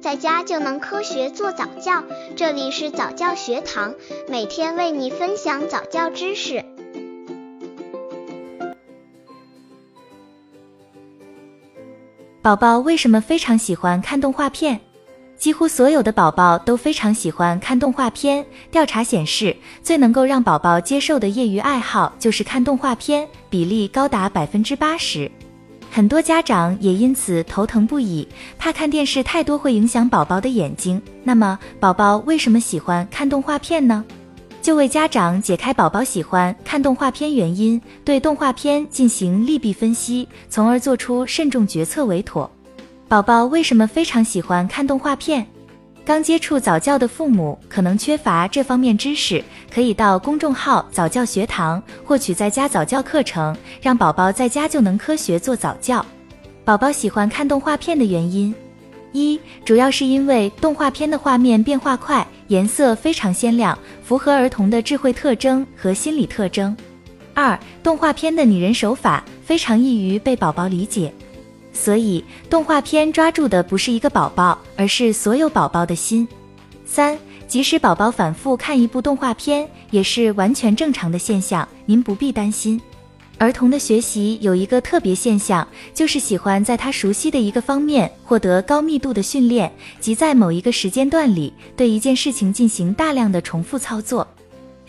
在家就能科学做早教。这里是早教学堂，每天为你分享早教知识。宝宝为什么非常喜欢看动画片？几乎所有的宝宝都非常喜欢看动画片。调查显示，最能够让宝宝接受的业余爱好就是看动画片，比例高达百分之八十。很多家长也因此头疼不已，怕看电视太多会影响宝宝的眼睛。那么，宝宝为什么喜欢看动画片呢？就为家长解开宝宝喜欢看动画片原因，对动画片进行利弊分析，从而做出慎重决策为妥。宝宝为什么非常喜欢看动画片？刚接触早教的父母可能缺乏这方面知识，可以到公众号早教学堂获取在家早教课程，让宝宝在家就能科学做早教。宝宝喜欢看动画片的原因：一、主要是因为动画片的画面变化快，颜色非常鲜亮，符合儿童的智慧特征和心理特征；二、动画片的拟人手法非常易于被宝宝理解。所以，动画片抓住的不是一个宝宝，而是所有宝宝的心。三，即使宝宝反复看一部动画片，也是完全正常的现象，您不必担心。儿童的学习有一个特别现象，就是喜欢在他熟悉的一个方面获得高密度的训练，即在某一个时间段里对一件事情进行大量的重复操作。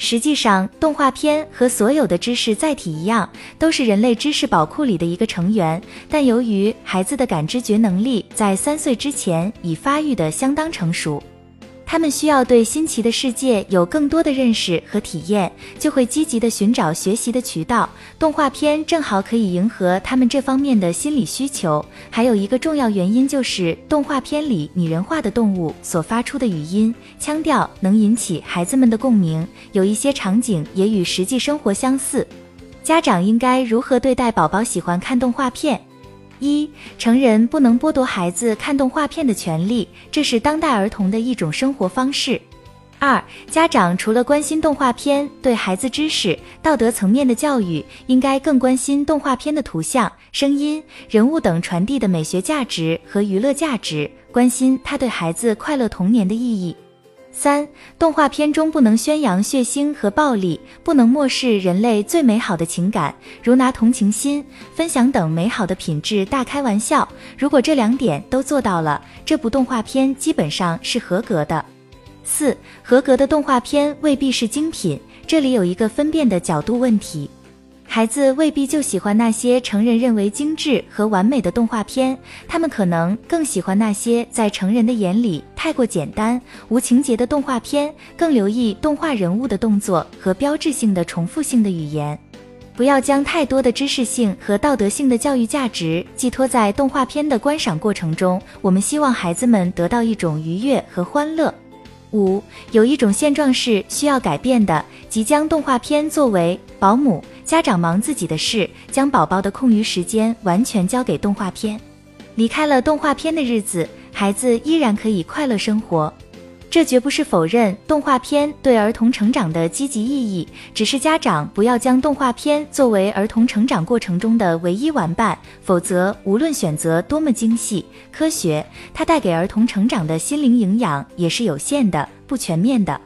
实际上，动画片和所有的知识载体一样，都是人类知识宝库里的一个成员。但由于孩子的感知觉能力在三岁之前已发育的相当成熟。他们需要对新奇的世界有更多的认识和体验，就会积极的寻找学习的渠道。动画片正好可以迎合他们这方面的心理需求。还有一个重要原因就是动画片里拟人化的动物所发出的语音腔调能引起孩子们的共鸣，有一些场景也与实际生活相似。家长应该如何对待宝宝喜欢看动画片？一成人不能剥夺孩子看动画片的权利，这是当代儿童的一种生活方式。二家长除了关心动画片对孩子知识、道德层面的教育，应该更关心动画片的图像、声音、人物等传递的美学价值和娱乐价值，关心它对孩子快乐童年的意义。三、动画片中不能宣扬血腥和暴力，不能漠视人类最美好的情感，如拿同情心、分享等美好的品质大开玩笑。如果这两点都做到了，这部动画片基本上是合格的。四、合格的动画片未必是精品，这里有一个分辨的角度问题。孩子未必就喜欢那些成人认为精致和完美的动画片，他们可能更喜欢那些在成人的眼里太过简单、无情节的动画片，更留意动画人物的动作和标志性的重复性的语言。不要将太多的知识性和道德性的教育价值寄托在动画片的观赏过程中。我们希望孩子们得到一种愉悦和欢乐。五，有一种现状是需要改变的，即将动画片作为保姆。家长忙自己的事，将宝宝的空余时间完全交给动画片，离开了动画片的日子，孩子依然可以快乐生活。这绝不是否认动画片对儿童成长的积极意义，只是家长不要将动画片作为儿童成长过程中的唯一玩伴，否则无论选择多么精细、科学，它带给儿童成长的心灵营养也是有限的、不全面的。